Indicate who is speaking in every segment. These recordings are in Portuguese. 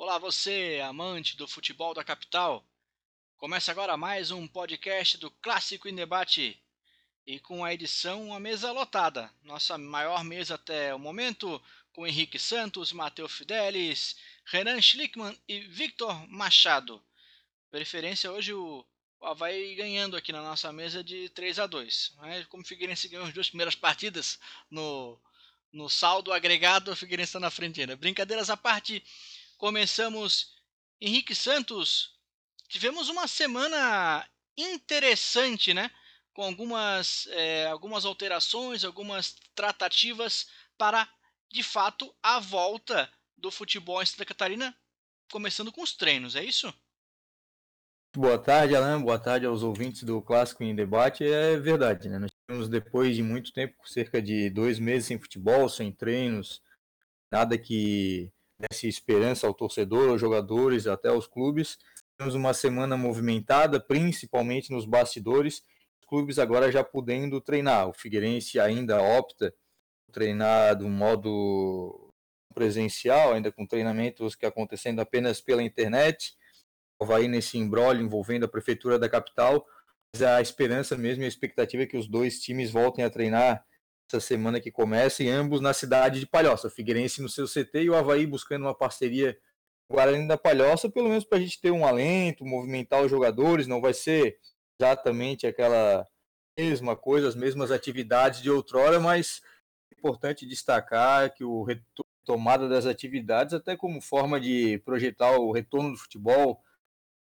Speaker 1: Olá, você, amante do futebol da capital. Começa agora mais um podcast do Clássico em Debate. E com a edição A Mesa Lotada, nossa maior mesa até o momento, com Henrique Santos, Matheus Fidelis, Renan Schlickman e Victor Machado. Preferência hoje o, Havaí ganhando aqui na nossa mesa de 3 a 2 Mas como o Figueirense ganhou as duas primeiras partidas no, no saldo agregado, o Figueirense está na frente ainda. Brincadeiras à parte, começamos. Henrique Santos, tivemos uma semana interessante, né? Com algumas, é, algumas alterações, algumas tratativas para, de fato, a volta do futebol em Santa Catarina, começando com os treinos, é isso?
Speaker 2: Boa tarde, Alan. Boa tarde aos ouvintes do Clássico em Debate. É verdade, né? Nós tivemos, depois de muito tempo, cerca de dois meses sem futebol, sem treinos, nada que desse esperança ao torcedor, aos jogadores, até aos clubes. Tivemos uma semana movimentada, principalmente nos bastidores. Os clubes agora já podendo treinar. O Figueirense ainda opta por treinar do modo presencial, ainda com treinamentos que acontecendo apenas pela internet. Havaí nesse embrólio envolvendo a prefeitura da capital. Mas a esperança mesmo e a expectativa é que os dois times voltem a treinar essa semana que começa, e ambos na cidade de Palhoça. O Figueirense no seu CT e o Havaí buscando uma parceria Guarani da Palhoça, pelo menos para a gente ter um alento, movimentar os jogadores. Não vai ser exatamente aquela mesma coisa, as mesmas atividades de outrora, mas é importante destacar que o retomada das atividades, até como forma de projetar o retorno do futebol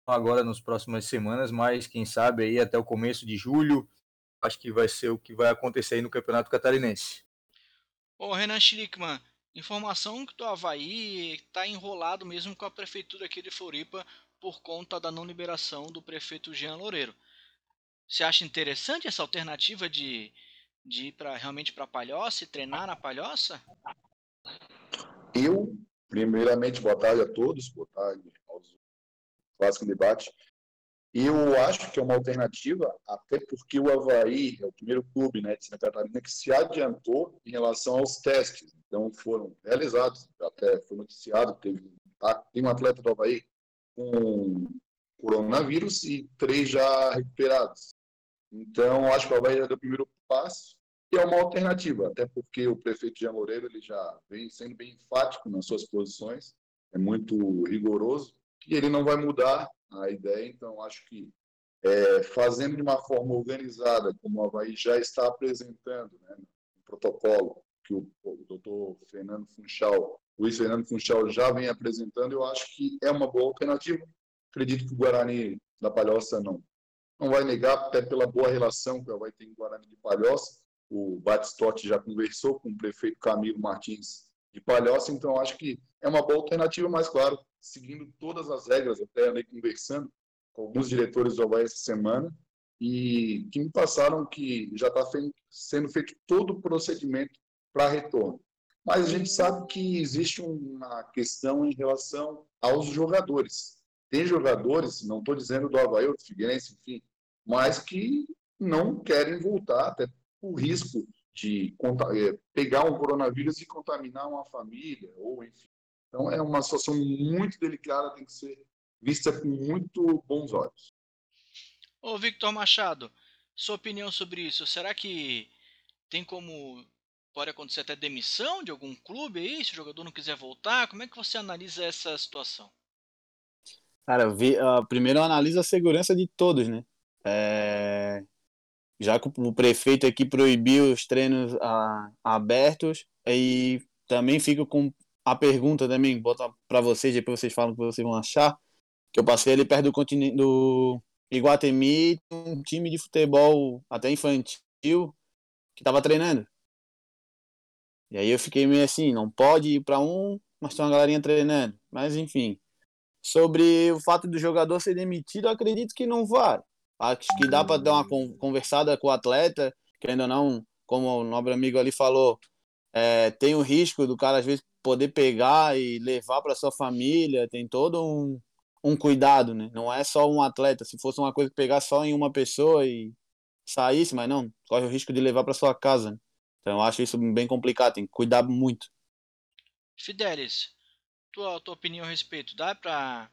Speaker 2: agora nas próximas semanas, mas quem sabe aí até o começo de julho, acho que vai ser o que vai acontecer aí no Campeonato Catarinense.
Speaker 1: Ô Renan Schlickman, informação que o Havaí está enrolado mesmo com a prefeitura aqui de Floripa por conta da não liberação do prefeito Jean Loureiro. Você acha interessante essa alternativa de, de ir pra, realmente para Palhoça e treinar na Palhoça?
Speaker 3: Eu, primeiramente, boa tarde a todos, boa tarde aos Clássico Debate. Eu acho que é uma alternativa, até porque o Havaí é o primeiro clube né, de Santa Catarina que se adiantou em relação aos testes. Então, foram realizados, até foi noticiado, teve, tá, tem um atleta do Havaí com coronavírus e três já recuperados. Então, acho que o Havaí já deu o primeiro passo e é uma alternativa, até porque o prefeito Jean Moreira ele já vem sendo bem enfático nas suas posições, é muito rigoroso, e ele não vai mudar a ideia, então acho que é, fazendo de uma forma organizada, como o Havaí já está apresentando, né, no protocolo que o, o doutor Fernando Funchal, Luiz Fernando Funchal já vem apresentando, eu acho que é uma boa alternativa. Acredito que o Guarani da Palhoça não, não vai negar, até pela boa relação que o Havaí tem com o Guarani de Palhoça. O Batistotti já conversou com o prefeito Camilo Martins de Palhoça, então acho que é uma boa alternativa, mas claro, seguindo todas as regras, até andei conversando com alguns diretores do Havaí essa semana, e que me passaram que já está sendo feito todo o procedimento para retorno. Mas a gente sabe que existe uma questão em relação aos jogadores. Tem jogadores, não estou dizendo do Havaí ou do Figueirense, enfim, mas que não querem voltar, até o risco de eh, pegar um coronavírus e contaminar uma família, ou enfim, então, é uma situação muito delicada, tem que ser vista com muito bons olhos.
Speaker 1: Ô, Victor Machado, sua opinião sobre isso? Será que tem como. Pode acontecer até demissão de algum clube aí, se o jogador não quiser voltar? Como é que você analisa essa situação?
Speaker 2: Cara, vi, uh, primeiro eu analiso a segurança de todos, né? É... Já que o prefeito aqui proibiu os treinos uh, abertos, e também fico com a pergunta também, bota para vocês, depois vocês falam o que vocês vão achar, que eu passei ali perto do continente do Iguatemi, um time de futebol até infantil que estava treinando. E aí eu fiquei meio assim, não pode ir para um, mas tem uma galerinha treinando. Mas enfim, sobre o fato do jogador ser demitido, acredito que não vai. Acho que dá para dar uma conversada com o atleta, querendo ou não, como o nobre amigo ali falou, é, tem o risco do cara às vezes poder pegar e levar para sua família, tem todo um, um cuidado, né? Não é só um atleta. Se fosse uma coisa que pegar só em uma pessoa e saísse, mas não, corre o risco de levar para sua casa. Né? Então eu acho isso bem complicado, tem que cuidar muito.
Speaker 1: Fidelis, tua, tua opinião a respeito? Dá para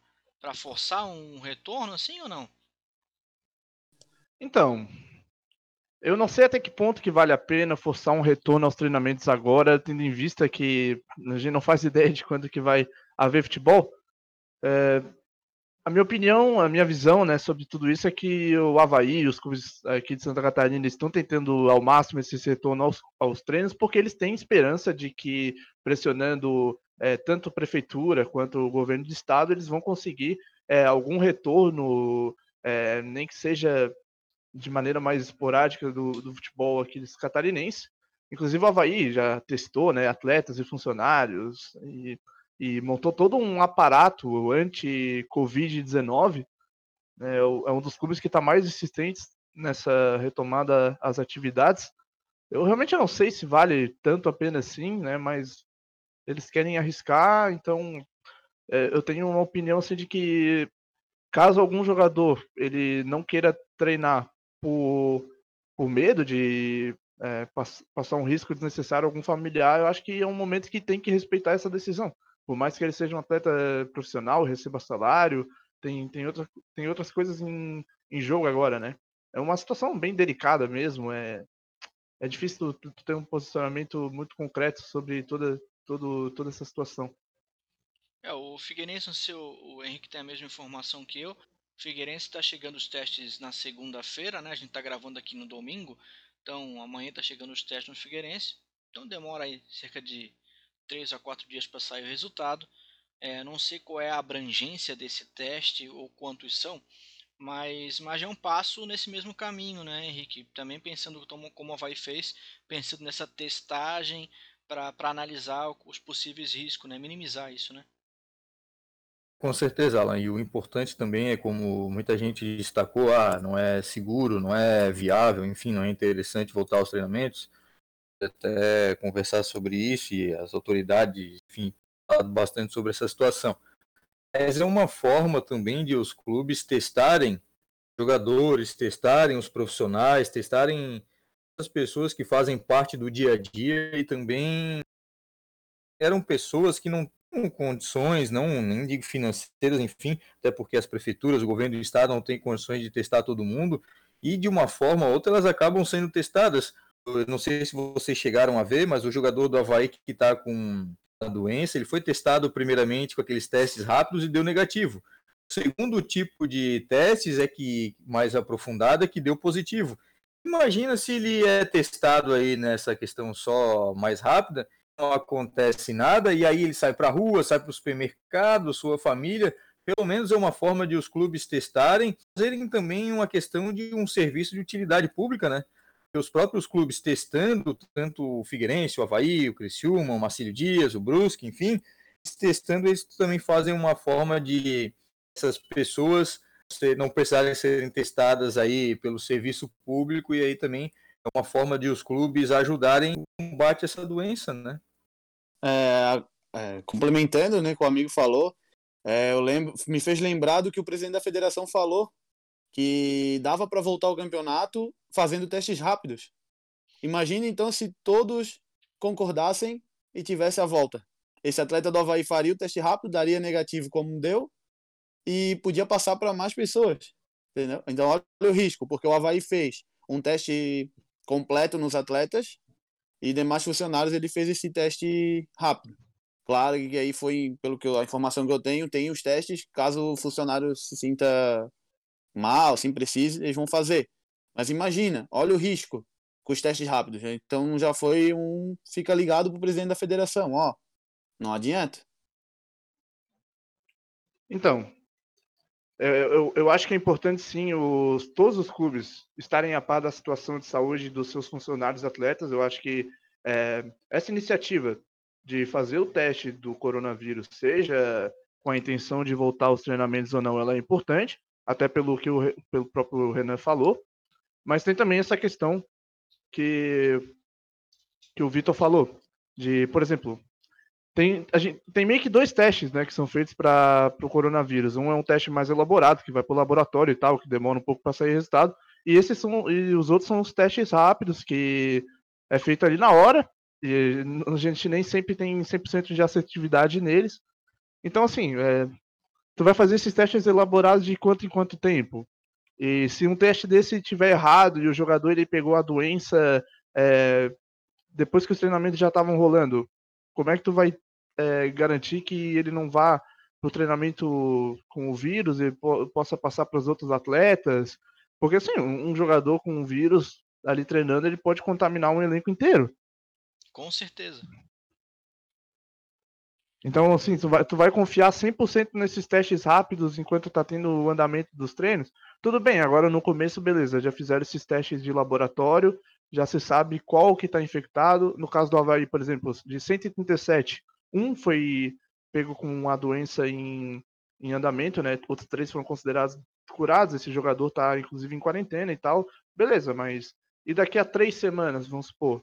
Speaker 1: forçar um retorno assim ou não?
Speaker 4: Então, eu não sei até que ponto que vale a pena forçar um retorno aos treinamentos agora, tendo em vista que a gente não faz ideia de quando que vai haver futebol. É, a minha opinião, a minha visão né, sobre tudo isso é que o Havaí, os clubes aqui de Santa Catarina, estão tentando ao máximo esse retorno aos, aos treinos, porque eles têm esperança de que, pressionando é, tanto a prefeitura quanto o governo de estado, eles vão conseguir é, algum retorno, é, nem que seja de maneira mais esporádica do, do futebol aqui catarinense. Inclusive o Havaí já testou né, atletas e funcionários e e montou todo um aparato anti-Covid-19. Né, é, um dos clubes que está mais insistentes nessa retomada às atividades. Eu realmente não sei se vale tanto a pena assim, né? Mas eles querem arriscar, então é, eu tenho uma opinião assim de que caso algum jogador ele não queira treinar por, por medo de é, passar um risco desnecessário a algum familiar, eu acho que é um momento que tem que respeitar essa decisão por mais que ele seja um atleta profissional, receba salário, tem, tem, outra, tem outras coisas em, em jogo agora, né? É uma situação bem delicada mesmo, é, é difícil tu, tu ter um posicionamento muito concreto sobre toda, todo, toda essa situação.
Speaker 1: É, o Figueirense, sei, o, o Henrique tem a mesma informação que eu. Figueirense está chegando os testes na segunda-feira, né? A gente está gravando aqui no domingo, então amanhã está chegando os testes no Figueirense. Então demora aí cerca de 3 a 4 dias para sair o resultado. É, não sei qual é a abrangência desse teste ou quantos são, mas, mas é um passo nesse mesmo caminho, né, Henrique? Também pensando como a Vai fez, pensando nessa testagem para analisar os possíveis riscos, né, minimizar isso, né?
Speaker 2: Com certeza, Alan. E o importante também é como muita gente destacou, ah, não é seguro, não é viável, enfim, não é interessante voltar aos treinamentos até conversar sobre isso e as autoridades, enfim, falado bastante sobre essa situação. Mas é uma forma também de os clubes testarem jogadores, testarem os profissionais, testarem as pessoas que fazem parte do dia a dia e também eram pessoas que não tinham condições, não nem digo financeiras, enfim, até porque as prefeituras, o governo do estado não tem condições de testar todo mundo e de uma forma ou outra elas acabam sendo testadas não sei se vocês chegaram a ver, mas o jogador do Havaí que está com a doença, ele foi testado primeiramente com aqueles testes rápidos e deu negativo. O segundo tipo de testes é que mais aprofundado é que deu positivo. Imagina se ele é testado aí nessa questão só mais rápida, não acontece nada e aí ele sai para a rua, sai para o supermercado, sua família. Pelo menos é uma forma de os clubes testarem, fazerem também uma questão de um serviço de utilidade pública, né? os próprios clubes testando, tanto o Figueirense, o Havaí, o Criciúma, o Marcílio Dias, o Brusque, enfim, testando, eles também fazem uma forma de essas pessoas não precisarem serem testadas aí pelo serviço público e aí também é uma forma de os clubes ajudarem no combate a essa doença, né?
Speaker 5: É, é, complementando, né, com o amigo falou, é, eu lembro, me fez lembrar do que o presidente da federação falou que dava para voltar ao campeonato fazendo testes rápidos. Imagine então se todos concordassem e tivesse a volta. Esse atleta do Havaí faria o teste rápido, daria negativo como deu e podia passar para mais pessoas. Entendeu? Então olha o risco, porque o Havaí fez um teste completo nos atletas e demais funcionários ele fez esse teste rápido. Claro que aí foi, pelo que eu, a informação que eu tenho, tem os testes, caso o funcionário se sinta mal, se precisa, eles vão fazer. Mas imagina, olha o risco com os testes rápidos. Então já foi um. Fica ligado para o presidente da federação, ó. Não adianta.
Speaker 4: Então, eu, eu acho que é importante sim os, todos os clubes estarem a par da situação de saúde dos seus funcionários atletas. Eu acho que é, essa iniciativa de fazer o teste do coronavírus, seja com a intenção de voltar aos treinamentos ou não, ela é importante até pelo que o, pelo próprio Renan falou, mas tem também essa questão que, que o Vitor falou, de, por exemplo, tem, a gente, tem meio que dois testes né, que são feitos para o coronavírus. Um é um teste mais elaborado, que vai para o laboratório e tal, que demora um pouco para sair resultado, e esses são e os outros são os testes rápidos, que é feito ali na hora, e a gente nem sempre tem 100% de assertividade neles, Então, assim, é, tu vai fazer esses testes elaborados de quanto em quanto tempo? E se um teste desse tiver errado e o jogador ele pegou a doença é, depois que os treinamentos já estavam rolando, como é que tu vai é, garantir que ele não vá pro treinamento com o vírus e po possa passar para os outros atletas? Porque assim, um, um jogador com o vírus ali treinando, ele pode contaminar um elenco inteiro.
Speaker 1: Com certeza.
Speaker 4: Então, assim, tu vai, tu vai confiar 100% nesses testes rápidos enquanto tá tendo o andamento dos treinos? Tudo bem, agora no começo, beleza, já fizeram esses testes de laboratório, já se sabe qual que tá infectado. No caso do Havaí, por exemplo, de 137, um foi pego com uma doença em, em andamento, né? Outros três foram considerados curados. Esse jogador tá, inclusive, em quarentena e tal. Beleza, mas e daqui a três semanas, vamos supor,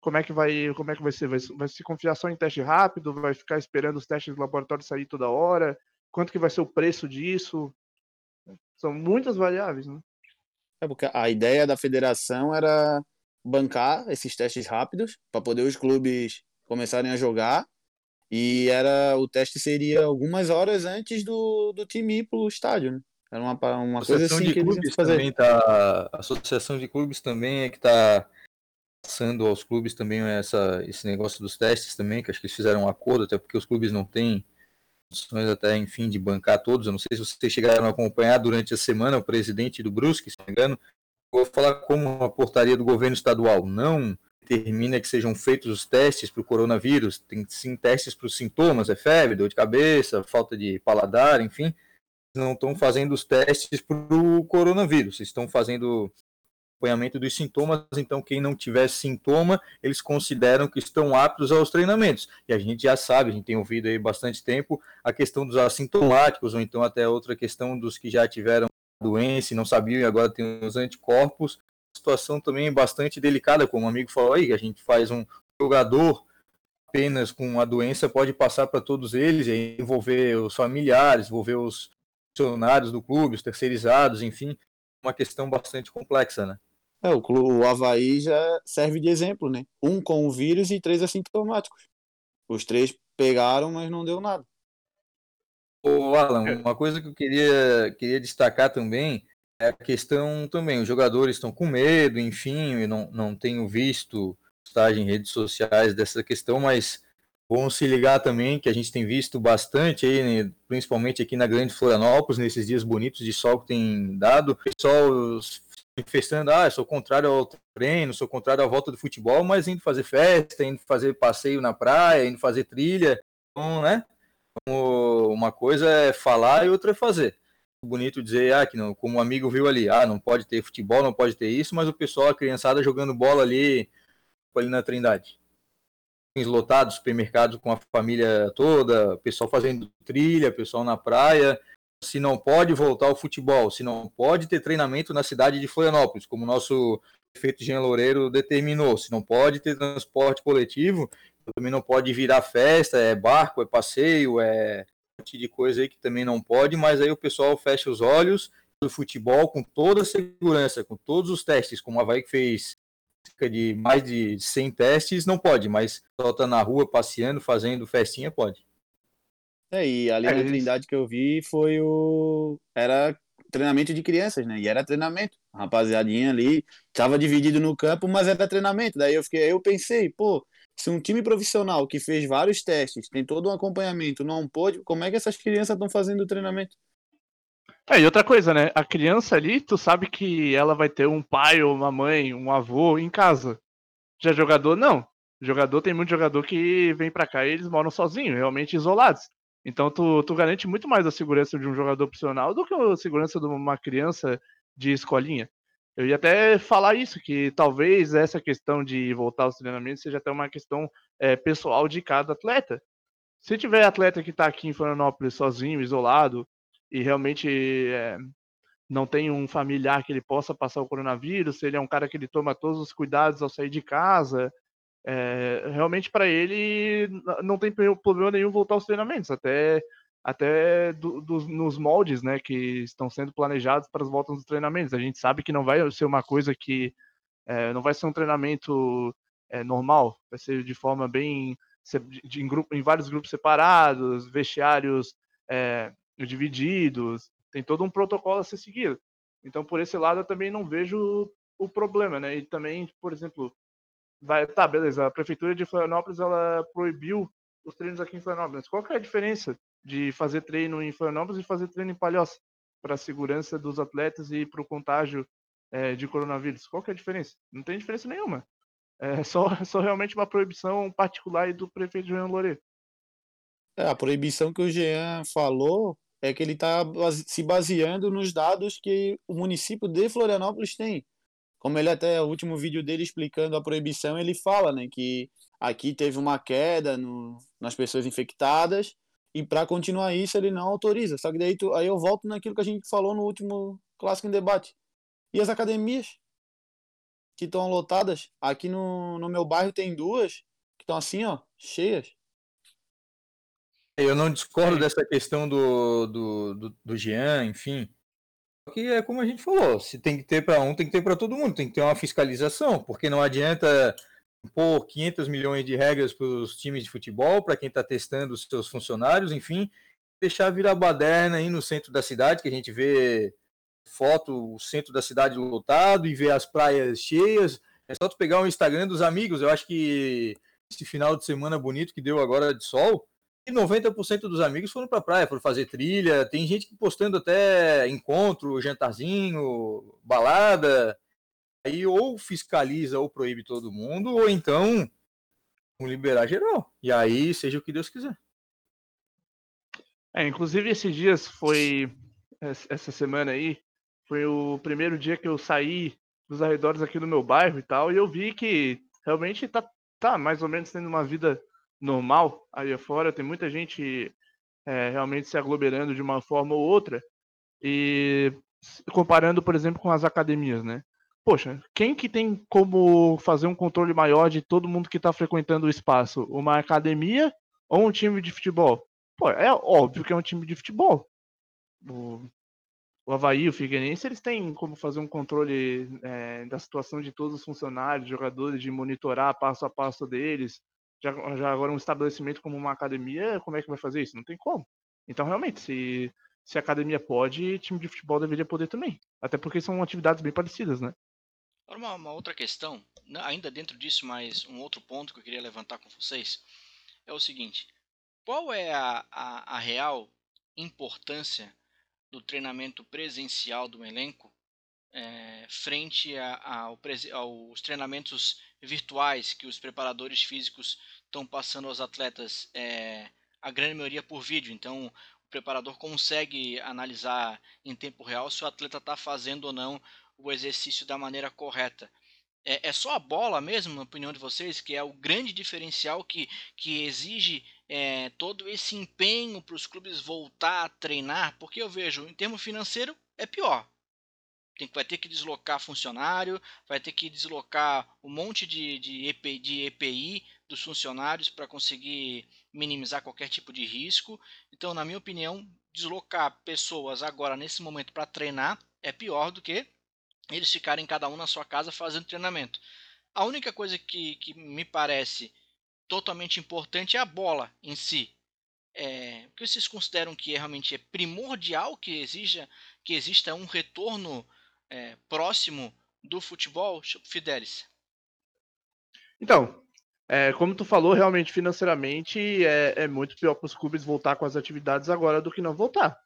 Speaker 4: como é que vai, como é que vai ser? Vai, vai se confiar só em teste rápido? Vai ficar esperando os testes do laboratório sair toda hora? Quanto que vai ser o preço disso? São muitas variáveis, né?
Speaker 5: É porque a ideia da federação era bancar esses testes rápidos para poder os clubes começarem a jogar e era o teste seria algumas horas antes do, do time ir para o estádio, né? Era uma, uma coisa assim
Speaker 2: de
Speaker 5: que
Speaker 2: clubes
Speaker 5: fazer.
Speaker 2: também tá, a associação de clubes também é que está passando aos clubes também essa, esse negócio dos testes também, que acho que eles fizeram um acordo, até porque os clubes não têm condições até, enfim, de bancar todos. Eu não sei se vocês chegaram a acompanhar durante a semana o presidente do Brusque, se não me engano, vou falar como a portaria do governo estadual. Não determina que sejam feitos os testes para o coronavírus, tem sim testes para os sintomas, é febre, dor de cabeça, falta de paladar, enfim, não estão fazendo os testes para o coronavírus, estão fazendo acompanhamento dos sintomas, então quem não tiver sintoma, eles consideram que estão aptos aos treinamentos. E a gente já sabe, a gente tem ouvido aí bastante tempo a questão dos assintomáticos, ou então até outra questão dos que já tiveram doença e não sabiam e agora tem os anticorpos. Situação também bastante delicada, como o amigo falou aí, a gente faz um jogador apenas com a doença pode passar para todos eles, envolver os familiares, envolver os funcionários do clube, os terceirizados, enfim, uma questão bastante complexa, né?
Speaker 5: É, o, clube, o Havaí já serve de exemplo, né? Um com o vírus e três assintomáticos. Os três pegaram, mas não deu nada.
Speaker 2: Ô, Alan, uma coisa que eu queria, queria destacar também é a questão também, os jogadores estão com medo, enfim, eu não, não tenho visto postagem em redes sociais dessa questão, mas Bom se ligar também, que a gente tem visto bastante aí, né, principalmente aqui na Grande Florianópolis, nesses dias bonitos de sol que tem dado, o pessoal manifestando, ah, sou contrário ao treino, sou contrário à volta do futebol, mas indo fazer festa, indo fazer passeio na praia, indo fazer trilha, então, né? Uma coisa é falar e outra é fazer. Bonito dizer, ah, que não, como um amigo viu ali, ah, não pode ter futebol, não pode ter isso, mas o pessoal, a criançada jogando bola ali, ali na Trindade lotados, supermercados com a família toda, pessoal fazendo trilha, pessoal na praia. Se não pode voltar ao futebol, se não pode ter treinamento na cidade de Florianópolis, como o nosso prefeito Jean Loureiro determinou, se não pode ter transporte coletivo, também não pode virar festa, é barco, é passeio, é um monte de coisa aí que também não pode, mas aí o pessoal fecha os olhos do futebol com toda a segurança, com todos os testes, como a Havaí fez cerca de mais de 100 testes, não pode, mas só tá na rua passeando, fazendo festinha, pode.
Speaker 5: É, e ali é, na Trindade que eu vi foi o. Era treinamento de crianças, né? E era treinamento. A rapaziadinha ali estava dividido no campo, mas era treinamento. Daí eu fiquei, eu pensei, pô, se um time profissional que fez vários testes, tem todo um acompanhamento, não pôde, como é que essas crianças estão fazendo o treinamento?
Speaker 4: É, e outra coisa, né? A criança ali, tu sabe que ela vai ter um pai ou uma mãe, um avô em casa. Já jogador, não. Jogador tem muito jogador que vem para cá e eles moram sozinhos, realmente isolados. Então tu, tu garante muito mais a segurança de um jogador profissional do que a segurança de uma criança de escolinha. Eu ia até falar isso, que talvez essa questão de voltar aos treinamentos seja até uma questão é, pessoal de cada atleta. Se tiver atleta que está aqui em Florianópolis sozinho, isolado, e realmente é, não tem um familiar que ele possa passar o coronavírus, se ele é um cara que ele toma todos os cuidados ao sair de casa, é, realmente para ele não tem problema nenhum voltar aos treinamentos, até até do, do, nos moldes né, que estão sendo planejados para as voltas dos treinamentos. A gente sabe que não vai ser uma coisa que é, não vai ser um treinamento é, normal, vai ser de forma bem de, em, grupo, em vários grupos separados, vestiários é, divididos, tem todo um protocolo a ser seguido. Então, por esse lado, eu também não vejo o problema, né? E também, por exemplo, vai, tá, beleza, a prefeitura de Florianópolis ela proibiu os treinos aqui em Florianópolis. Qual que é a diferença de fazer treino em Florianópolis e fazer treino em Palhoça para a segurança dos atletas e para o contágio é, de coronavírus? Qual que é a diferença? Não tem diferença nenhuma. É só, só realmente uma proibição particular do prefeito Jean Loureiro.
Speaker 5: É, a proibição que o Jean falou é que ele está se baseando nos dados que o município de Florianópolis tem. Como ele até o último vídeo dele explicando a proibição, ele fala, né, que aqui teve uma queda no, nas pessoas infectadas e para continuar isso ele não autoriza. Só que daí tu, aí eu volto naquilo que a gente falou no último clássico em debate. E as academias que estão lotadas, aqui no, no meu bairro tem duas que estão assim, ó, cheias.
Speaker 2: Eu não discordo dessa questão do, do, do, do Jean, enfim. Que é como a gente falou, se tem que ter para um, tem que ter para todo mundo, tem que ter uma fiscalização, porque não adianta pôr 500 milhões de regras para os times de futebol, para quem está testando os seus funcionários, enfim, deixar virar baderna aí no centro da cidade, que a gente vê foto, o centro da cidade lotado e ver as praias cheias. É só tu pegar o Instagram dos amigos, eu acho que esse final de semana bonito que deu agora de sol, e 90% dos amigos foram para a praia, foram fazer trilha. Tem gente postando até encontro, jantarzinho, balada. Aí ou fiscaliza ou proíbe todo mundo, ou então liberar geral. E aí seja o que Deus quiser.
Speaker 4: É, inclusive esses dias foi essa semana aí, foi o primeiro dia que eu saí dos arredores aqui do meu bairro e tal, e eu vi que realmente tá, tá mais ou menos tendo uma vida normal aí afora, tem muita gente é, realmente se aglomerando de uma forma ou outra, e comparando, por exemplo, com as academias, né? Poxa, quem que tem como fazer um controle maior de todo mundo que está frequentando o espaço? Uma academia ou um time de futebol? Pô, é óbvio que é um time de futebol. O, o Havaí, o Figueirense, eles têm como fazer um controle é, da situação de todos os funcionários, jogadores, de monitorar passo a passo deles, já, já agora um estabelecimento como uma academia, como é que vai fazer isso? Não tem como. Então, realmente, se, se a academia pode, time de futebol deveria poder também. Até porque são atividades bem parecidas, né?
Speaker 1: Uma, uma outra questão, ainda dentro disso, mas um outro ponto que eu queria levantar com vocês é o seguinte: qual é a, a, a real importância do treinamento presencial do elenco é, frente a, a, ao, aos treinamentos virtuais que os preparadores físicos estão passando aos atletas, é, a grande maioria por vídeo. Então, o preparador consegue analisar em tempo real se o atleta está fazendo ou não o exercício da maneira correta. É, é, só a bola mesmo, na opinião de vocês, que é o grande diferencial que, que exige é, todo esse empenho para os clubes voltar a treinar? Porque eu vejo, em termo financeiro, é pior tem, vai ter que deslocar funcionário, vai ter que deslocar um monte de, de, EPI, de EPI dos funcionários para conseguir minimizar qualquer tipo de risco. Então, na minha opinião, deslocar pessoas agora nesse momento para treinar é pior do que eles ficarem cada um na sua casa fazendo treinamento. A única coisa que, que me parece totalmente importante é a bola em si. É, que vocês consideram que é, realmente é primordial que exija que exista um retorno é, próximo do futebol, Fidelis?
Speaker 4: Então, é, como tu falou, realmente financeiramente é, é muito pior para os clubes voltar com as atividades agora do que não voltar.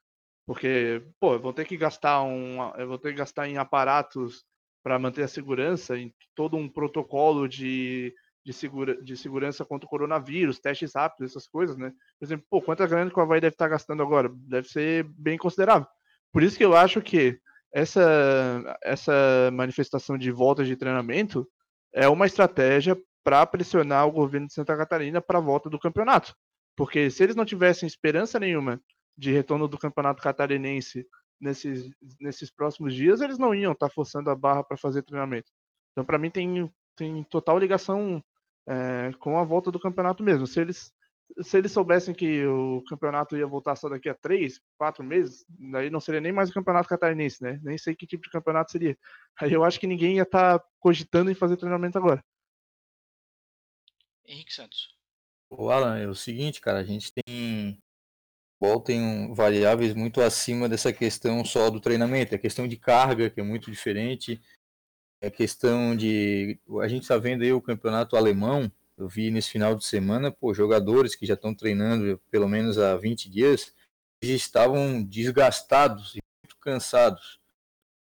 Speaker 4: Porque, pô, eu vou ter que gastar um, eu vou ter que gastar em aparatos para manter a segurança, em todo um protocolo de, de, segura, de segurança contra o coronavírus, testes rápidos, essas coisas, né? Por exemplo, pô, quanta grana que o Havaí deve estar gastando agora? Deve ser bem considerável. Por isso que eu acho que essa, essa manifestação de volta de treinamento é uma estratégia para pressionar o governo de Santa Catarina para a volta do campeonato. Porque se eles não tivessem esperança nenhuma de retorno do campeonato catarinense nesses, nesses próximos dias, eles não iam estar tá forçando a barra para fazer treinamento. Então, para mim, tem, tem total ligação é, com a volta do campeonato mesmo. Se eles se eles soubessem que o campeonato ia voltar só daqui a três, quatro meses, daí não seria nem mais o campeonato catarinense, né? Nem sei que tipo de campeonato seria. Aí eu acho que ninguém ia estar tá cogitando em fazer treinamento agora.
Speaker 1: Henrique Santos.
Speaker 2: O Alan, é o seguinte, cara, a gente tem tem variáveis muito acima dessa questão só do treinamento, a questão de carga, que é muito diferente, a questão de. A gente está vendo aí o campeonato alemão, eu vi nesse final de semana, pô, jogadores que já estão treinando pelo menos há 20 dias, eles estavam desgastados e muito cansados.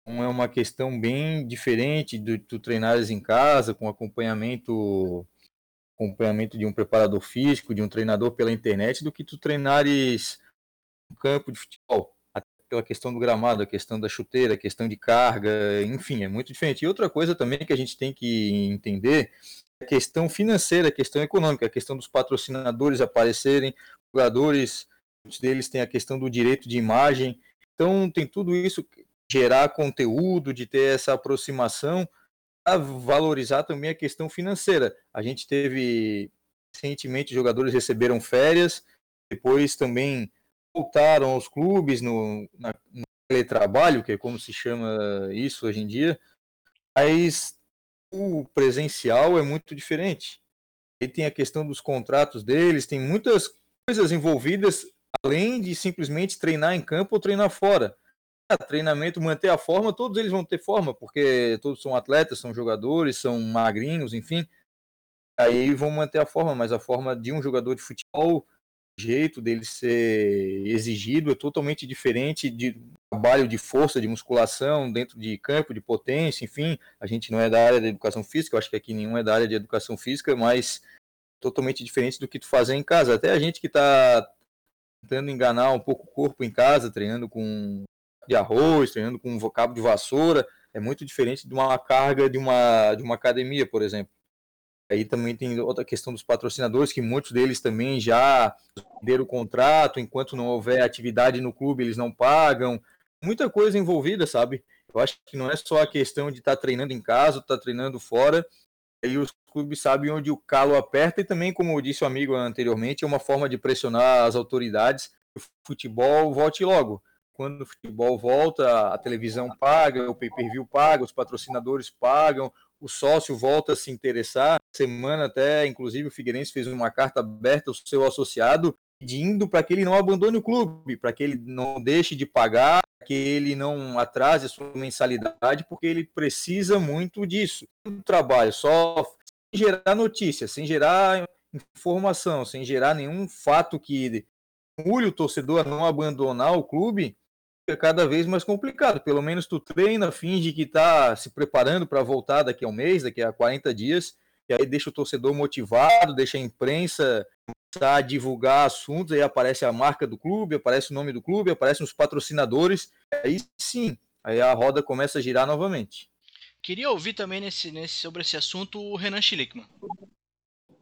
Speaker 2: Então é uma questão bem diferente do tu treinares em casa, com acompanhamento acompanhamento de um preparador físico, de um treinador pela internet, do que tu treinares no campo de futebol. Pela questão do gramado, a questão da chuteira, a questão de carga, enfim, é muito diferente. E outra coisa também que a gente tem que entender questão financeira, a questão econômica, a questão dos patrocinadores aparecerem, jogadores, muitos deles têm a questão do direito de imagem. Então, tem tudo isso, gerar conteúdo, de ter essa aproximação, a valorizar também a questão financeira. A gente teve recentemente jogadores receberam férias, depois também voltaram aos clubes no, na, no teletrabalho, que é como se chama isso hoje em dia, mas o presencial é muito diferente. E tem a questão dos contratos deles, tem muitas coisas envolvidas além de simplesmente treinar em campo ou treinar fora. Ah, treinamento, manter a forma, todos eles vão ter forma, porque todos são atletas, são jogadores, são magrinhos, enfim. Aí vão manter a forma, mas a forma de um jogador de futebol jeito dele ser exigido é totalmente diferente de trabalho de força, de musculação dentro de campo, de potência, enfim. A gente não é da área da educação física, eu acho que aqui nenhum é da área de educação física, mas totalmente diferente do que tu fazer em casa. Até a gente que está tentando enganar um pouco o corpo em casa, treinando com de arroz, treinando com um vocábulo de vassoura, é muito diferente de uma carga de uma, de uma academia, por exemplo. Aí também tem outra questão dos patrocinadores, que muitos deles também já perderam o contrato, enquanto não houver atividade no clube, eles não pagam. Muita coisa envolvida, sabe? Eu acho que não é só a questão de estar tá treinando em casa, estar tá treinando fora. Aí os clubes sabem onde o calo aperta e também, como disse o amigo anteriormente, é uma forma de pressionar as autoridades o futebol volte logo. Quando o futebol volta, a televisão paga, o pay-per-view paga, os patrocinadores pagam, o sócio volta a se interessar. Semana até, inclusive, o Figueirense fez uma carta aberta ao seu associado pedindo para que ele não abandone o clube, para que ele não deixe de pagar, que ele não atrase a sua mensalidade, porque ele precisa muito disso. O trabalho só sem gerar notícia, sem gerar informação, sem gerar nenhum fato que mulhe o torcedor a não abandonar o clube, é cada vez mais complicado. Pelo menos tu treina, finge que está se preparando para voltar daqui a um mês, daqui a 40 dias, e aí deixa o torcedor motivado, deixa a imprensa começar a divulgar assuntos, aí aparece a marca do clube, aparece o nome do clube, aparecem os patrocinadores, aí sim, aí a roda começa a girar novamente.
Speaker 1: Queria ouvir também nesse, nesse, sobre esse assunto o Renan Schlickman.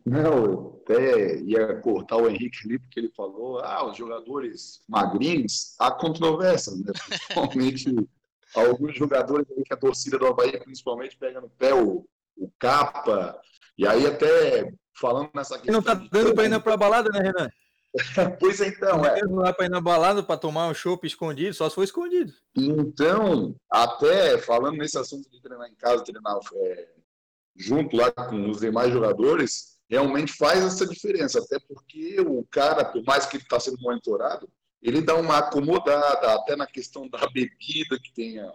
Speaker 3: Não, eu até ia cortar o Henrique ali, porque ele falou, ah, os jogadores magrinhos, há controvérsias, né? Principalmente alguns jogadores que a torcida do Havaí, principalmente, pega no pé o, o capa, e aí até falando nessa questão...
Speaker 2: Não tá dando para ir para balada, né, Renan?
Speaker 3: pois então, é.
Speaker 2: Não dá para ir na balada para tomar um chopp escondido, só se for escondido.
Speaker 3: Então, até falando nesse assunto de treinar em casa, treinar é, junto lá com os demais jogadores, realmente faz essa diferença, até porque o cara, por mais que ele está sendo monitorado, ele dá uma acomodada, até na questão da bebida que tenha.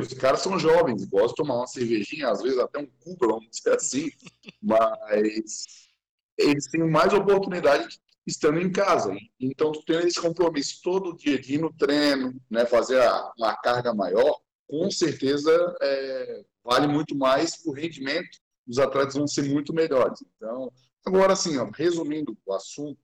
Speaker 3: Os caras são jovens, gostam de tomar uma cervejinha, às vezes até um cuba, vamos dizer assim, mas eles têm mais oportunidade estando em casa. Então, tendo esse compromisso todo dia de ir no treino, né, fazer uma carga maior, com certeza é, vale muito mais o rendimento os atletas vão ser muito melhores. Então, agora assim, ó, resumindo o assunto,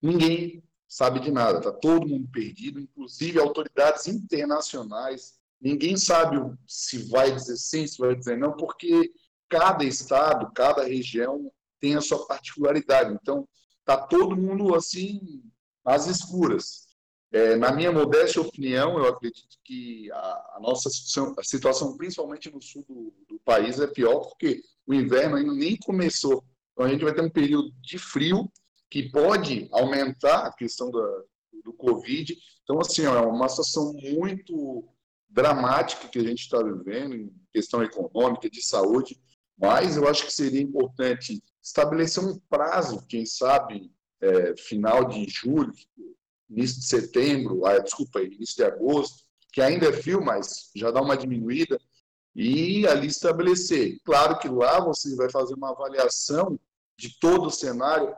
Speaker 3: ninguém sabe de nada, está todo mundo perdido, inclusive autoridades internacionais. Ninguém sabe se vai dizer sim, se vai dizer não, porque cada estado, cada região tem a sua particularidade. Então, está todo mundo assim às escuras. É, na minha modesta opinião, eu acredito que a, a nossa situação, a situação, principalmente no sul do, do, país, é pior, porque o inverno ainda nem começou. Então, a gente vai ter um período de frio que pode aumentar a questão da, do Covid. Então, assim, ó, é uma situação muito dramática que a gente está vivendo em questão econômica, de saúde, mas eu acho que seria importante estabelecer um prazo, quem sabe, é, final de julho, início de setembro, ah, desculpa, início de agosto, que ainda é frio, mas já dá uma diminuída, e ali estabelecer. Claro que lá você vai fazer uma avaliação de todo o cenário.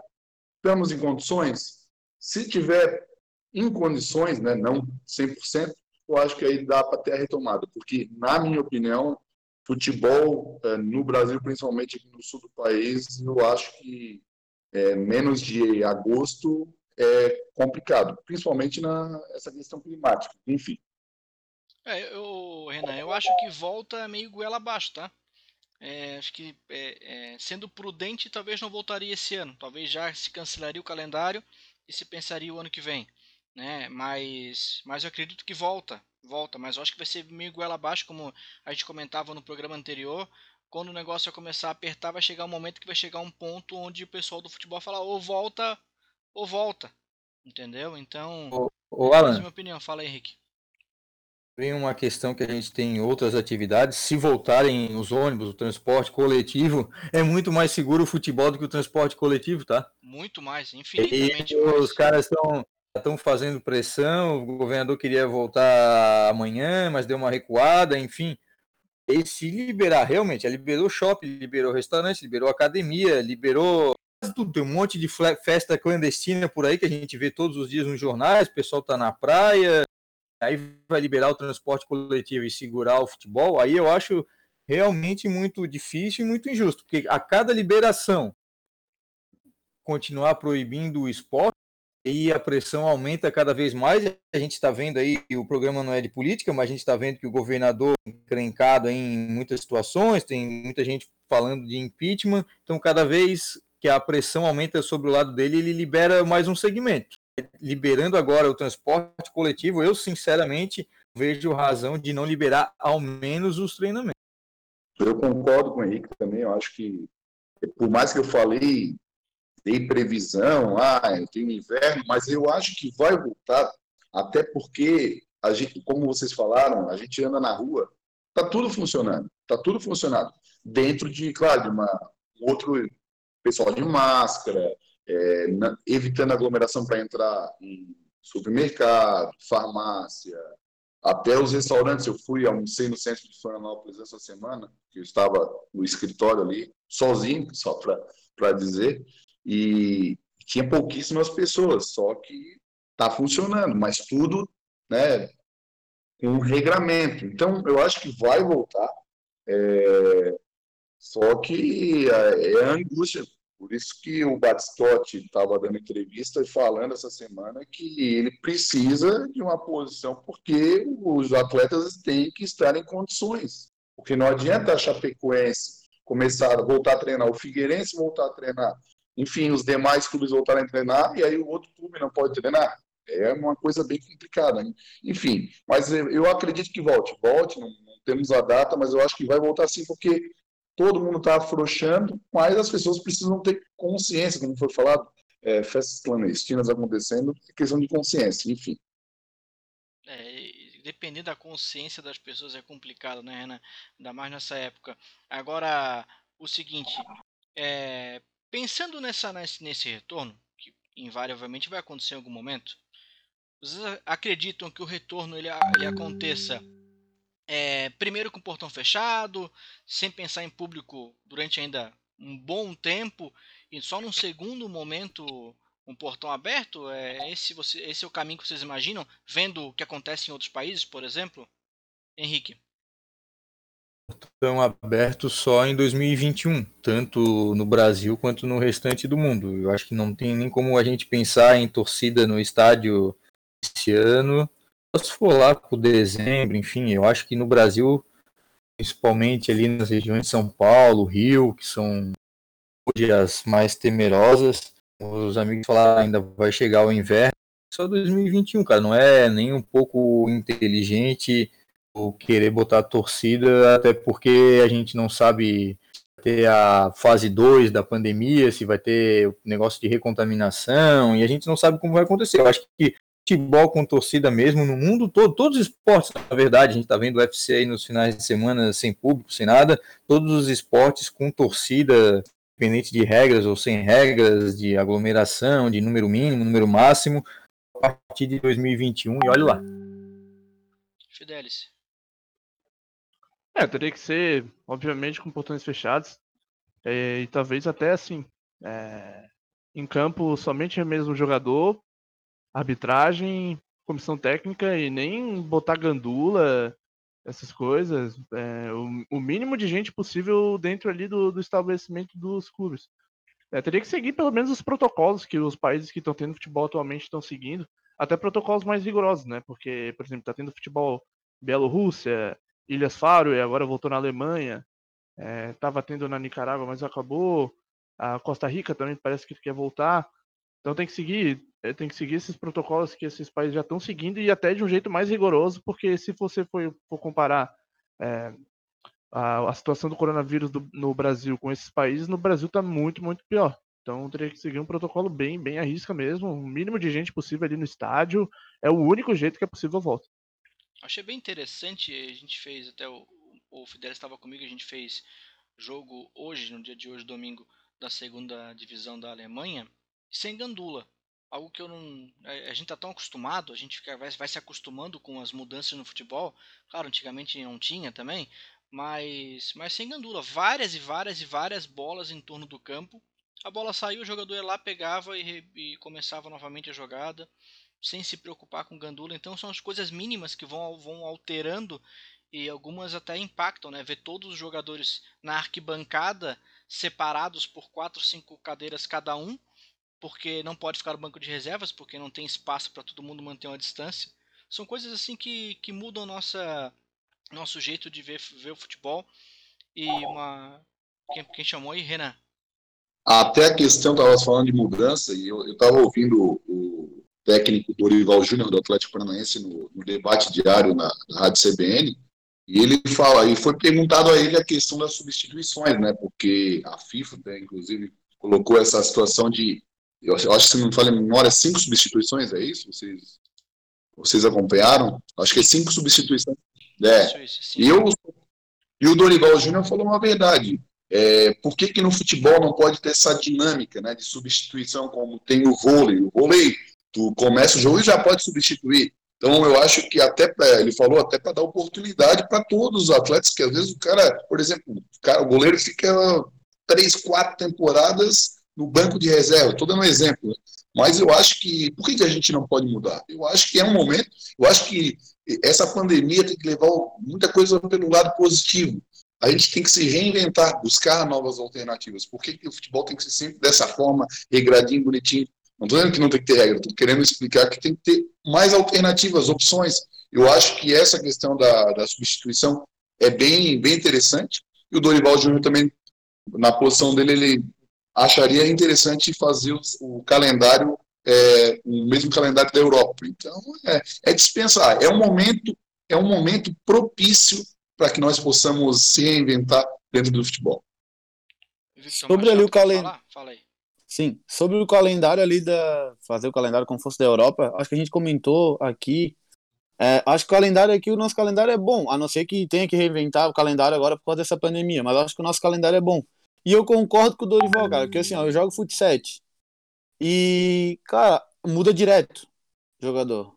Speaker 3: Estamos em condições? Se tiver em condições, né, não 100%, eu acho que aí dá para ter a retomada, porque, na minha opinião, futebol é, no Brasil, principalmente no sul do país, eu acho que é, menos de agosto é complicado, principalmente na essa questão climática. Enfim.
Speaker 1: É, eu, Renan, eu acho que volta meio goela abaixo, tá? É, acho que é, é, sendo prudente, talvez não voltaria esse ano. Talvez já se cancelaria o calendário e se pensaria o ano que vem, né? Mas, mas eu acredito que volta, volta. Mas eu acho que vai ser meio goela abaixo, como a gente comentava no programa anterior. Quando o negócio vai começar a apertar, vai chegar um momento que vai chegar um ponto onde o pessoal do futebol fala ou volta ou volta, entendeu? Então,
Speaker 2: ô, ô Alan, essa é a
Speaker 1: minha opinião. Fala aí, Henrique.
Speaker 2: Vem uma questão que a gente tem em outras atividades. Se voltarem os ônibus, o transporte coletivo, é muito mais seguro o futebol do que o transporte coletivo, tá?
Speaker 1: Muito mais, infinitamente
Speaker 2: e
Speaker 1: mais.
Speaker 2: Os caras estão estão fazendo pressão, o governador queria voltar amanhã, mas deu uma recuada, enfim. E se liberar, realmente, liberou shopping, liberou restaurante, liberou academia, liberou tudo. Tem um monte de festa clandestina por aí que a gente vê todos os dias nos jornais, o pessoal tá na praia, aí vai liberar o transporte coletivo e segurar o futebol, aí eu acho realmente muito difícil e muito injusto, porque a cada liberação continuar proibindo o esporte, e a pressão aumenta cada vez mais. A gente está vendo aí, o programa não é de política, mas a gente está vendo que o governador encrencado em muitas situações, tem muita gente falando de impeachment, então cada vez que a pressão aumenta sobre o lado dele, ele libera mais um segmento liberando agora o transporte coletivo, eu sinceramente vejo razão de não liberar ao menos os treinamentos.
Speaker 3: Eu concordo com o Henrique também, eu acho que, por mais que eu falei, dei previsão, ah, tem inverno, mas eu acho que vai voltar, até porque, a gente, como vocês falaram, a gente anda na rua, tá tudo funcionando, tá tudo funcionando, dentro de, claro, de uma, outro pessoal de máscara, é, na, evitando aglomeração para entrar em supermercado, farmácia, até os restaurantes. Eu fui, almocei no centro de Florianópolis essa semana, que eu estava no escritório ali, sozinho, só para dizer, e tinha pouquíssimas pessoas, só que está funcionando, mas tudo né, com um regramento. Então, eu acho que vai voltar, é, só que é, é a angústia por isso que o Batistotti estava dando entrevista e falando essa semana que ele precisa de uma posição porque os atletas têm que estar em condições. Porque não adianta a Chapecoense começar a voltar a treinar, o Figueirense voltar a treinar, enfim, os demais clubes voltarem a treinar e aí o outro clube não pode treinar. É uma coisa bem complicada. Hein? Enfim, mas eu acredito que volte. Volte, não, não temos a data, mas eu acho que vai voltar sim, porque todo mundo está afrouxando, mas as pessoas precisam ter consciência, como foi falado, é, festas clandestinas acontecendo, é questão de consciência, enfim.
Speaker 1: É, da consciência das pessoas é complicado, né, Renan? Ainda mais nessa época. Agora, o seguinte, é, pensando nessa, nesse, nesse retorno, que invariavelmente vai acontecer em algum momento, vocês acreditam que o retorno ele, ele aconteça é, primeiro com o portão fechado, sem pensar em público durante ainda um bom tempo, e só num segundo momento um portão aberto? É, esse, você, esse é o caminho que vocês imaginam, vendo o que acontece em outros países, por exemplo? Henrique.
Speaker 2: Portão aberto só em 2021, tanto no Brasil quanto no restante do mundo. Eu acho que não tem nem como a gente pensar em torcida no estádio esse ano se for lá por dezembro, enfim, eu acho que no Brasil, principalmente ali nas regiões de São Paulo, Rio, que são hoje as mais temerosas, os amigos falaram ainda vai chegar o inverno, só 2021, cara, não é nem um pouco inteligente o querer botar torcida, até porque a gente não sabe ter a fase 2 da pandemia, se vai ter o negócio de recontaminação, e a gente não sabe como vai acontecer. Eu acho que futebol com torcida mesmo no mundo todo, todos os esportes, na verdade, a gente está vendo o UFC aí nos finais de semana sem público, sem nada, todos os esportes com torcida independente de regras ou sem regras, de aglomeração, de número mínimo, número máximo, a partir de 2021 e olha lá.
Speaker 1: Fidelis.
Speaker 4: É, teria que ser, obviamente, com portões fechados. É, e talvez até assim. É, em campo somente mesmo o jogador, arbitragem, comissão técnica e nem botar gandula, essas coisas. É, o, o, mínimo de gente possível dentro ali do, do estabelecimento dos clubes. É, teria que seguir pelo menos os protocolos que os países que estão tendo futebol atualmente estão seguindo, até protocolos mais rigorosos, né? Porque, por exemplo, está tendo futebol Bielorrússia, Ilhas Faro, e agora voltou na Alemanha. Estava é, tendo na Nicarágua, mas acabou. A Costa Rica também parece que quer voltar. Então tem que seguir, eh, tem que seguir esses protocolos que esses países já estão seguindo e até de um jeito mais rigoroso, porque se você for, for comparar é, a, a, situação do coronavírus do, no Brasil com esses países, no Brasil está muito, muito pior. Então teria que seguir um protocolo bem, bem à risca mesmo, o mínimo de gente possível ali no estádio, é o único jeito que é possível a volta.
Speaker 1: Achei bem interessante, a gente fez até o, o Fidel estava comigo, a gente fez jogo hoje, no dia de hoje, domingo, da segunda divisão da Alemanha, sem gandula. Algo que eu não. A gente tá tão acostumado, a gente fica, vai, vai se acostumando com as mudanças no futebol. Claro, antigamente não tinha também, mas, mas sem gandula. Várias e várias e várias bolas em torno do campo. A bola saiu, o jogador ia lá, pegava e, e começava novamente a jogada sem se preocupar com gandula. Então são as coisas mínimas que vão, vão alterando e algumas até impactam, né? Ver todos os jogadores na arquibancada separados por quatro, cinco cadeiras cada um, porque não pode ficar no banco de reservas, porque não tem espaço para todo mundo manter uma distância. São coisas assim que, que mudam nossa nosso jeito de ver, ver o futebol. E uma quem, quem chamou aí, Renan?
Speaker 3: Até a questão, estava falando de mudança, e eu estava ouvindo o, técnico Dorival Júnior do Atlético Paranaense no, no debate diário na, na, Rádio CBN, e ele fala, e foi perguntado a ele a questão das substituições, né? Porque a FIFA, né, inclusive, colocou essa situação de, eu acho que se não me falha memória, cinco substituições, é isso? Vocês, vocês acompanharam? Acho que é cinco substituições. É. E, eu, e o Dorival Júnior falou uma verdade. É, por que, que no futebol não pode ter essa dinâmica né, de substituição como tem o vôlei? O vôlei tu começa o jogo e já pode substituir. Então, eu acho que até, ele falou até para dar oportunidade para todos os atletas, que às vezes o cara, por exemplo, o, cara, o goleiro fica três, quatro temporadas no banco de reserva. Estou dando um exemplo. Né? Mas eu acho que. Por que, a gente não pode mudar? Eu acho que é um momento. Eu acho que essa pandemia tem que levar muita coisa pelo lado positivo. A gente tem que se reinventar, buscar novas alternativas. Por que, que o futebol tem que ser sempre dessa forma, regradinho, bonitinho? Não estou dizendo que não tem que ter regra, estou querendo explicar que tem que ter mais alternativas, opções. Eu acho que essa questão da, da substituição é bem, bem interessante. E o Dorival Júnior também, na posição dele, ele acharia interessante fazer o, o calendário, é, o mesmo calendário da Europa. Então, é, é dispensar. É um momento, é um momento propício para que nós possamos se reinventar dentro do futebol.
Speaker 5: Sobre ali o calendário. Fala aí. Sim, sobre o calendário ali da. Fazer o calendário como fosse da Europa, acho que a gente comentou aqui. É, acho que o calendário aqui, o nosso calendário é bom, a não ser que tenha que reinventar o calendário agora por causa dessa pandemia, mas acho que o nosso calendário é bom. E eu concordo com o Dorival, cara, porque assim, ó, eu jogo futsal e, cara, muda direto jogador.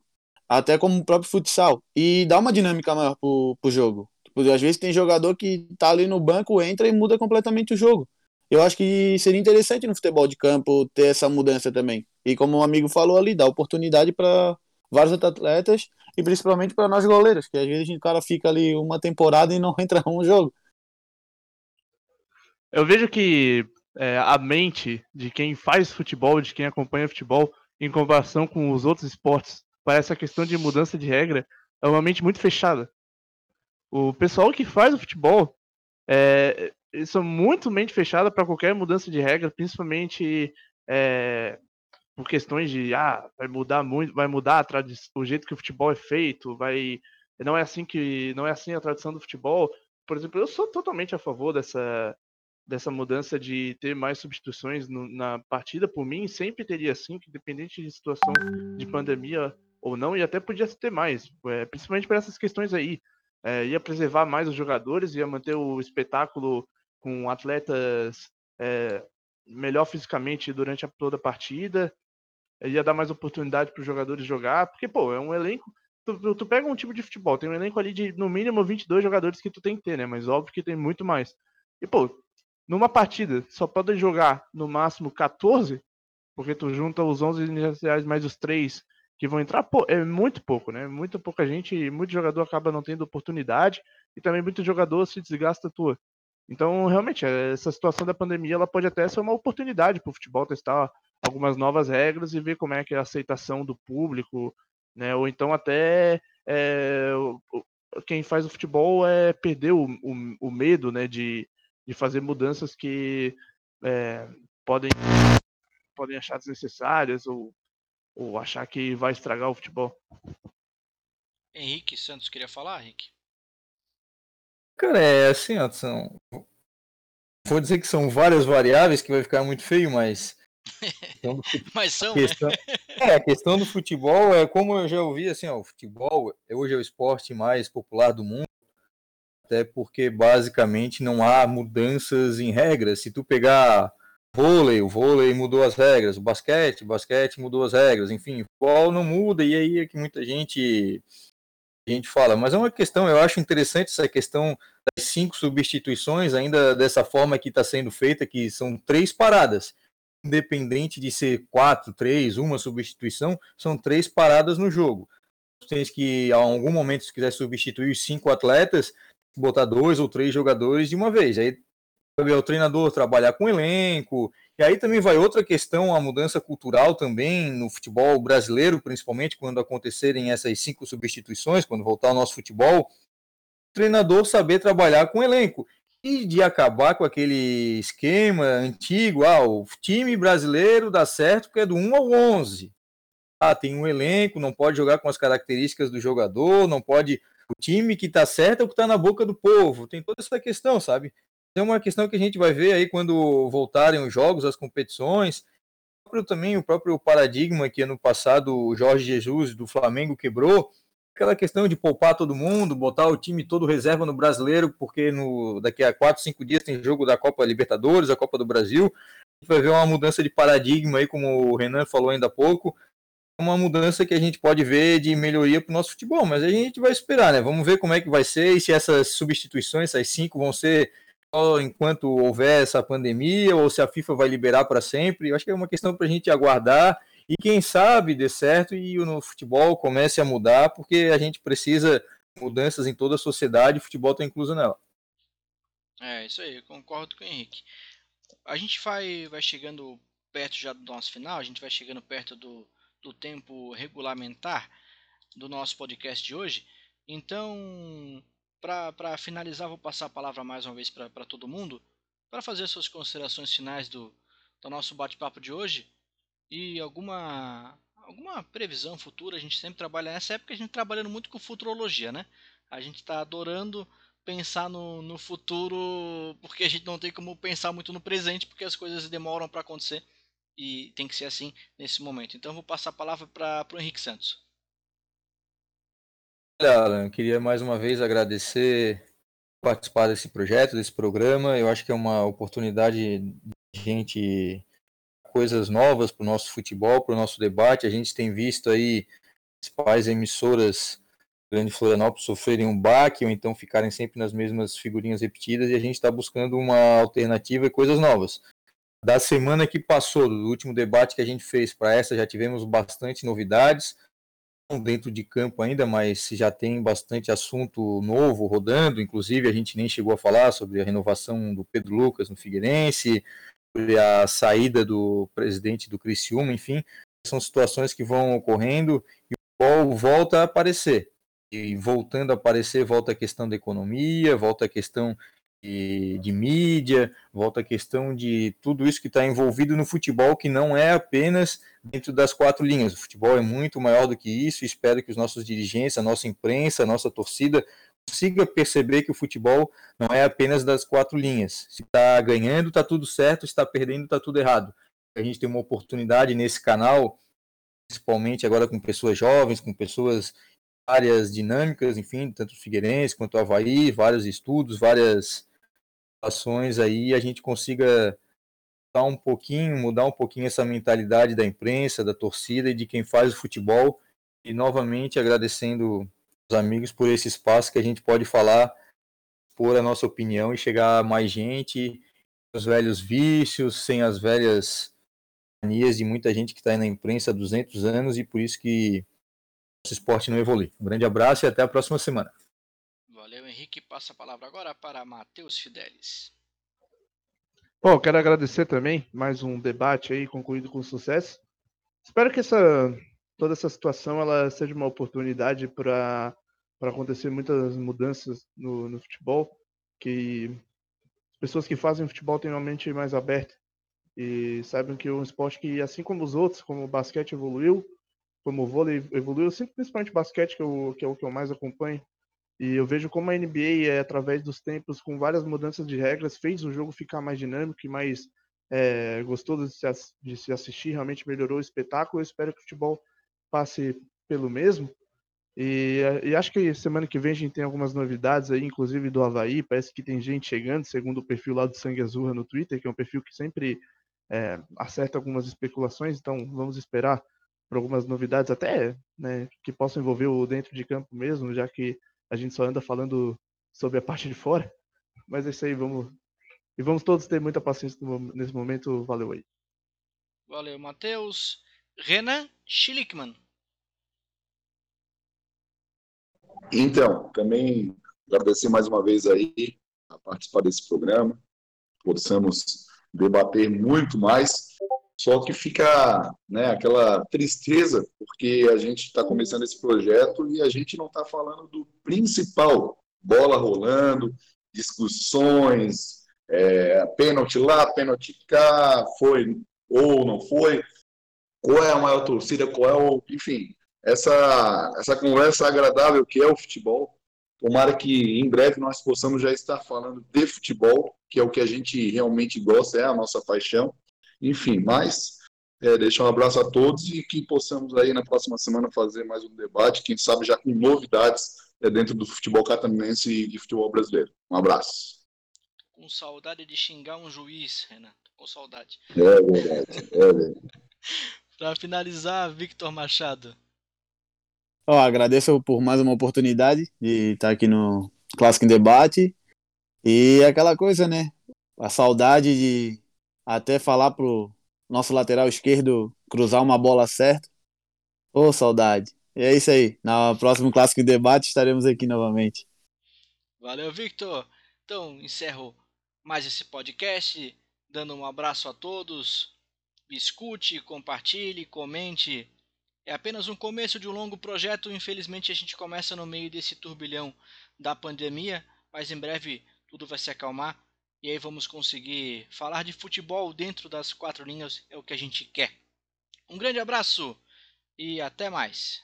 Speaker 5: Até como o próprio futsal. E dá uma dinâmica maior pro, pro jogo. Tipo, às vezes tem jogador que tá ali no banco, entra e muda completamente o jogo eu acho que seria interessante no futebol de campo ter essa mudança também. E como um amigo falou ali, dar oportunidade para vários atletas e principalmente para nós goleiros, que às vezes o cara fica ali uma temporada e não entra um jogo.
Speaker 4: Eu vejo que é, a mente de quem faz futebol, de quem acompanha futebol, em comparação com os outros esportes, para essa questão de mudança de regra, é uma mente muito fechada. O pessoal que faz o futebol é, são muito mente fechada para qualquer mudança de regra, principalmente é, por questões de ah, vai mudar muito, vai mudar o jeito que o futebol é feito, vai não é assim que não é assim a tradição do futebol. Por exemplo, eu sou totalmente a favor dessa dessa mudança de ter mais substituições no, na partida. Por mim, sempre teria que independente de situação de pandemia ou não, e até podia ter mais, é, principalmente para essas questões aí. É, ia preservar mais os jogadores, ia manter o espetáculo com atletas é, melhor fisicamente durante a, toda a partida, ia dar mais oportunidade para os jogadores jogar, porque, pô, é um elenco. Tu, tu, pega um tipo de futebol, tem um elenco ali de no mínimo 22 jogadores que tu tem que ter, né? Mas óbvio que tem muito mais. E, pô, numa partida só podem jogar no máximo 14, porque tu junta os 11 iniciais mais os 3 que vão entrar, pô, é muito pouco, né? Muito pouca gente, muito jogador acaba não tendo oportunidade e também muito jogador se desgasta tua. Então, realmente, essa situação da pandemia ela pode até ser uma oportunidade para o futebol testar algumas novas regras e ver como é que é a aceitação do público, né? Ou então até é, quem faz o futebol é perder o, o, o medo, né? De, de fazer mudanças que é, podem podem achar desnecessárias ou, ou achar que vai estragar o futebol.
Speaker 1: Henrique Santos queria falar, Henrique?
Speaker 2: Cara, é assim, ó, são... Vou dizer que são várias variáveis que vai ficar muito feio, mas.
Speaker 1: mas são,
Speaker 2: a questão...
Speaker 1: né?
Speaker 2: é, a questão do futebol é como eu já ouvi assim, ó, o futebol hoje é o esporte mais popular do mundo, até porque basicamente não há mudanças em regras. Se tu pegar vôlei, o vôlei mudou as regras, o basquete, o basquete mudou as regras, enfim, o futebol não muda, e aí é que muita gente a gente fala, mas é uma questão, eu acho interessante essa questão das cinco substituições, ainda dessa forma que está sendo feita, que são três paradas. Independente de ser quatro, três, uma substituição, são três paradas no jogo. Tem que, em algum momento, se quiser substituir os cinco atletas, botar dois ou três jogadores de uma vez. Aí o treinador trabalhar com elenco, e aí também vai outra questão, a mudança cultural também no futebol brasileiro, principalmente quando acontecerem essas cinco substituições, quando voltar o nosso futebol, o treinador saber trabalhar com elenco e de acabar com aquele esquema antigo, ah, o time brasileiro dá certo porque é do 1 ao 11. Ah, tem um elenco, não pode jogar com as características do jogador, não pode o time que está certo é o que está na boca do povo. Tem toda essa questão, sabe? é uma questão que a gente vai ver aí quando voltarem os jogos, as competições. O próprio, também o próprio paradigma que ano passado o Jorge Jesus do Flamengo quebrou, aquela questão de poupar todo mundo, botar o time todo reserva no brasileiro, porque no, daqui a 4, 5 dias tem jogo da Copa Libertadores, a Copa do Brasil. A gente vai ver uma mudança de paradigma aí, como o Renan falou ainda há pouco. Uma mudança que a gente pode ver de melhoria para o nosso futebol, mas a gente vai esperar, né? Vamos ver como é que vai ser e se essas substituições, essas cinco, vão ser enquanto houver essa pandemia ou se a FIFA vai liberar para sempre. Eu acho que é uma questão para a gente aguardar e quem sabe dê certo e o futebol comece a mudar, porque a gente precisa mudanças em toda a sociedade o futebol está incluso nela.
Speaker 1: É, isso aí, concordo com o Henrique. A gente vai, vai chegando perto já do nosso final, a gente vai chegando perto do, do tempo regulamentar do nosso podcast de hoje. Então, para finalizar, vou passar a palavra mais uma vez para todo mundo, para fazer suas considerações finais do, do nosso bate-papo de hoje e alguma, alguma previsão futura. A gente sempre trabalha nessa época, a gente trabalhando muito com futurologia, né? A gente está adorando pensar no, no futuro porque a gente não tem como pensar muito no presente porque as coisas demoram para acontecer e tem que ser assim nesse momento. Então vou passar a palavra para o Henrique Santos.
Speaker 2: Olha, Alan, queria mais uma vez agradecer participar desse projeto, desse programa. Eu acho que é uma oportunidade de gente coisas novas para o nosso futebol, para o nosso debate. A gente tem visto aí principais emissoras Grande Florianópolis sofrerem um baque ou então ficarem sempre nas mesmas figurinhas repetidas e a gente está buscando uma alternativa e coisas novas. Da semana que passou, do último debate que a gente fez para essa, já tivemos bastante novidades dentro de campo ainda, mas já tem bastante assunto novo rodando. Inclusive, a gente nem chegou a falar sobre a renovação do Pedro Lucas no Figueirense, sobre a saída do presidente do Criciúma, enfim, são situações que vão ocorrendo e o futebol volta a aparecer. E voltando a aparecer, volta a questão da economia, volta a questão de, de mídia, volta a questão de tudo isso que está envolvido no futebol, que não é apenas dentro das quatro linhas. O futebol é muito maior do que isso. Espero que os nossos dirigentes, a nossa imprensa, a nossa torcida consiga perceber que o futebol não é apenas das quatro linhas. Se está ganhando, está tudo certo. Se está perdendo, está tudo errado. A gente tem uma oportunidade nesse canal, principalmente agora com pessoas jovens, com pessoas áreas dinâmicas, enfim, tanto o Figueirense quanto o Havaí, vários estudos, várias ações aí, a gente consiga um pouquinho, mudar um pouquinho essa mentalidade da imprensa, da torcida e de quem faz o futebol. E novamente agradecendo os amigos por esse espaço que a gente pode falar, por a nossa opinião e chegar a mais gente, os velhos vícios, sem as velhas manias de muita gente que está aí na imprensa há 200 anos e por isso que nosso esporte não evolui. Um grande abraço e até a próxima semana.
Speaker 1: Henrique. Passa a palavra agora para Matheus Fidelis.
Speaker 4: Bom, quero agradecer também mais um debate aí concluído com sucesso. Espero que essa toda essa situação ela seja uma oportunidade para acontecer muitas mudanças no, no futebol, que as pessoas que fazem futebol tenham uma mente mais aberta e saibam que é um esporte que, assim como os outros, como o basquete evoluiu, como o vôlei evoluiu, principalmente o basquete, que, eu, que é o que eu mais acompanho, e eu vejo como a NBA, é, através dos tempos, com várias mudanças de regras, fez o jogo ficar mais dinâmico e mais é, gostoso de se, de se, assistir, realmente melhorou o espetáculo. Eu espero que o futebol passe pelo mesmo. E, e, acho que semana que vem a gente tem algumas novidades aí, inclusive do Havaí. Parece que tem gente chegando, segundo o perfil lá do Sangue Azul no Twitter, que é um perfil que sempre é, acerta algumas especulações. Então vamos esperar por algumas novidades, até né, que possam envolver o dentro de campo mesmo, já que a gente só anda falando sobre a parte de fora. Mas é isso aí, vamos. E vamos todos ter muita paciência nesse momento. Valeu aí.
Speaker 1: Valeu, Matheus. Renan Schlickman.
Speaker 3: Então, também agradecer mais uma vez aí a participar desse programa. Possamos debater muito mais. Só que fica né, aquela tristeza, porque a gente está começando esse projeto e a gente não está falando do principal: bola rolando, discussões, é, pênalti lá, pênalti cá, foi ou não foi, qual é a maior torcida, qual é o. Enfim, essa, essa conversa agradável que é o futebol. Tomara que em breve nós possamos já estar falando de futebol, que é o que a gente realmente gosta, é a nossa paixão. Enfim, mas é, deixar um abraço a todos e que possamos aí na próxima semana fazer mais um debate, quem sabe já com novidades é, dentro do futebol catarinense e futebol brasileiro. Um abraço.
Speaker 1: Com saudade de xingar um juiz, Renan. Com saudade.
Speaker 3: É verdade. É verdade.
Speaker 1: Para finalizar, Victor Machado.
Speaker 5: Oh, agradeço por mais uma oportunidade de estar aqui no Clássico em Debate. E aquela coisa, né? A saudade de até falar pro nosso lateral esquerdo cruzar uma bola certa. Ô, oh, saudade. E é isso aí. Na próximo Clássico Debate estaremos aqui novamente.
Speaker 1: Valeu, Victor. Então, encerro mais esse podcast, dando um abraço a todos. Escute, compartilhe, comente. É apenas um começo de um longo projeto. Infelizmente, a gente começa no meio desse turbilhão da pandemia, mas em breve tudo vai se acalmar e aí vamos conseguir falar de futebol dentro das quatro linhas, é o que a gente quer. Um grande abraço e até mais.